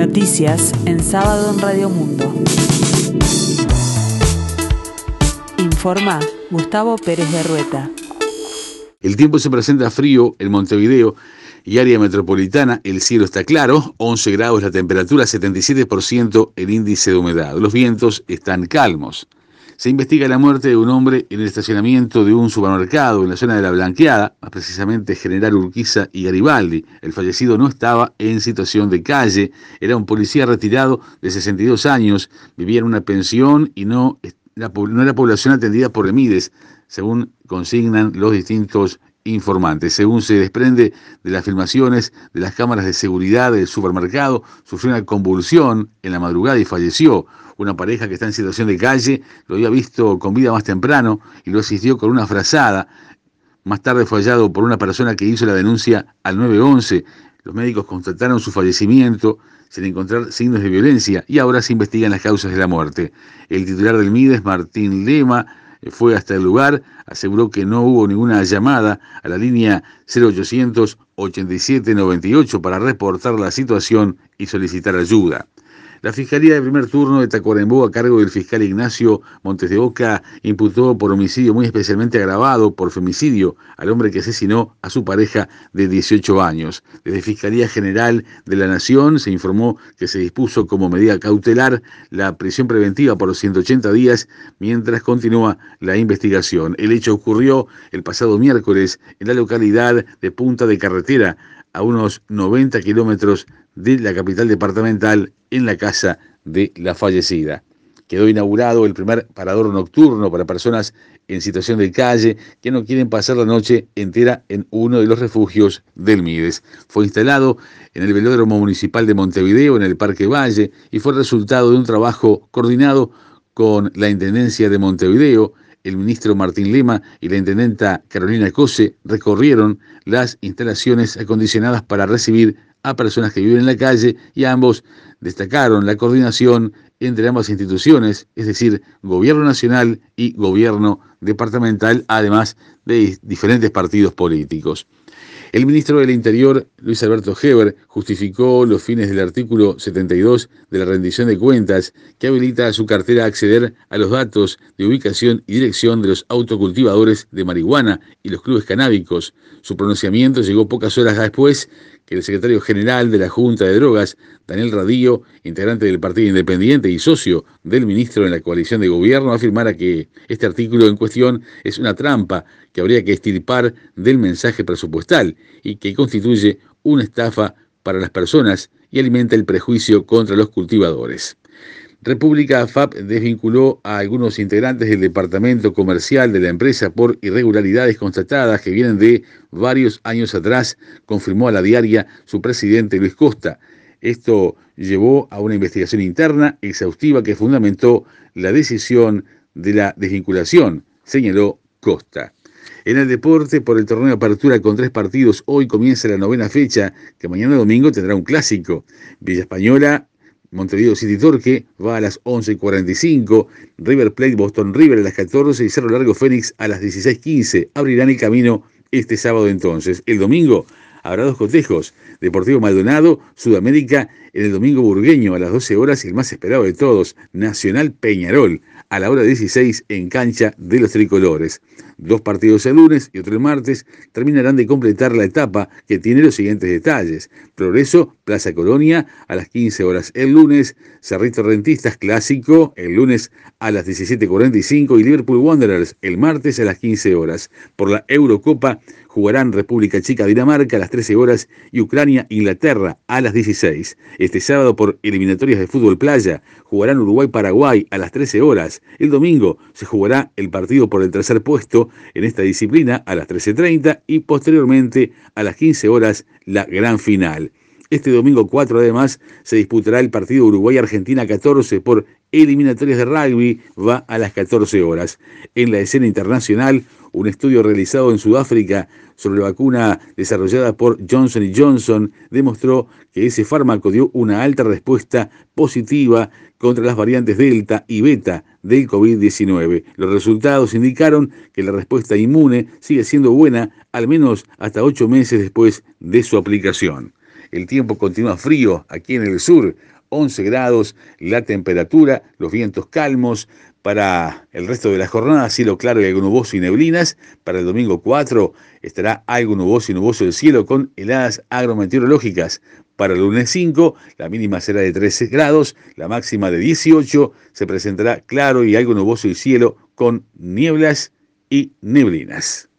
Noticias en sábado en Radio Mundo. Informa Gustavo Pérez de Rueta. El tiempo se presenta frío en Montevideo y área metropolitana. El cielo está claro, 11 grados la temperatura, 77% el índice de humedad. Los vientos están calmos. Se investiga la muerte de un hombre en el estacionamiento de un supermercado en la zona de la Blanqueada, más precisamente General Urquiza y Garibaldi. El fallecido no estaba en situación de calle, era un policía retirado de 62 años, vivía en una pensión y no, no era población atendida por Emides, según consignan los distintos informantes. Según se desprende de las filmaciones de las cámaras de seguridad del supermercado, sufrió una convulsión en la madrugada y falleció una pareja que está en situación de calle, lo había visto con vida más temprano y lo asistió con una frazada. Más tarde fue hallado por una persona que hizo la denuncia al 911. Los médicos constataron su fallecimiento sin encontrar signos de violencia y ahora se investigan las causas de la muerte. El titular del MIDES, Martín Lema, fue hasta el lugar, aseguró que no hubo ninguna llamada a la línea 0800 87 98 para reportar la situación y solicitar ayuda. La Fiscalía de primer turno de Tacuarembó, a cargo del fiscal Ignacio Montes de Oca, imputó por homicidio muy especialmente agravado por femicidio al hombre que asesinó a su pareja de 18 años. Desde Fiscalía General de la Nación se informó que se dispuso como medida cautelar la prisión preventiva por 180 días mientras continúa la investigación. El hecho ocurrió el pasado miércoles en la localidad de Punta de Carretera, a unos 90 kilómetros de la capital departamental en la casa de la fallecida. Quedó inaugurado el primer parador nocturno para personas en situación de calle que no quieren pasar la noche entera en uno de los refugios del Mides. Fue instalado en el velódromo municipal de Montevideo, en el Parque Valle, y fue resultado de un trabajo coordinado con la Intendencia de Montevideo, el ministro Martín Lema y la intendenta Carolina Cose recorrieron las instalaciones acondicionadas para recibir a personas que viven en la calle y ambos destacaron la coordinación entre ambas instituciones, es decir, gobierno nacional y gobierno departamental, además de diferentes partidos políticos. El ministro del Interior, Luis Alberto Heber, justificó los fines del artículo 72 de la rendición de cuentas que habilita a su cartera acceder a los datos de ubicación y dirección de los autocultivadores de marihuana y los clubes canábicos. Su pronunciamiento llegó pocas horas después el secretario general de la Junta de Drogas, Daniel Radillo, integrante del Partido Independiente y socio del ministro en la coalición de gobierno, afirmara que este artículo en cuestión es una trampa que habría que estirpar del mensaje presupuestal y que constituye una estafa para las personas y alimenta el prejuicio contra los cultivadores. República FAP desvinculó a algunos integrantes del departamento comercial de la empresa por irregularidades constatadas que vienen de varios años atrás, confirmó a la diaria su presidente Luis Costa. Esto llevó a una investigación interna exhaustiva que fundamentó la decisión de la desvinculación, señaló Costa. En el deporte, por el torneo de apertura con tres partidos, hoy comienza la novena fecha, que mañana domingo tendrá un clásico. Villa Española Montevideo City Torque va a las 11.45, River Plate Boston River a las 14 y Cerro Largo Fénix a las 16.15. Abrirán el camino este sábado entonces. El domingo habrá dos cotejos. Deportivo Maldonado, Sudamérica, en el domingo burgueño a las 12 horas y el más esperado de todos, Nacional Peñarol a la hora 16 en cancha de los tricolores. Dos partidos el lunes y otro el martes terminarán de completar la etapa que tiene los siguientes detalles. Progreso, Plaza Colonia a las 15 horas el lunes, Cerrito Rentistas Clásico el lunes a las 17.45 y Liverpool Wanderers el martes a las 15 horas. Por la Eurocopa jugarán República Chica Dinamarca a las 13 horas y Ucrania Inglaterra a las 16. Este sábado por eliminatorias de fútbol playa jugarán Uruguay Paraguay a las 13 horas. El domingo se jugará el partido por el tercer puesto en esta disciplina a las 13.30 y posteriormente a las 15 horas la gran final. Este domingo 4 además se disputará el partido Uruguay-Argentina 14 por eliminatorias de rugby, va a las 14 horas. En la escena internacional, un estudio realizado en Sudáfrica sobre la vacuna desarrollada por Johnson Johnson demostró que ese fármaco dio una alta respuesta positiva contra las variantes Delta y Beta del COVID-19. Los resultados indicaron que la respuesta inmune sigue siendo buena al menos hasta ocho meses después de su aplicación. El tiempo continúa frío aquí en el sur, 11 grados la temperatura, los vientos calmos. Para el resto de la jornada, cielo claro y algo nuboso y neblinas. Para el domingo 4 estará algo nuboso y nuboso el cielo con heladas agrometeorológicas. Para el lunes 5, la mínima será de 13 grados, la máxima de 18. Se presentará claro y algo nuboso el cielo con nieblas y neblinas.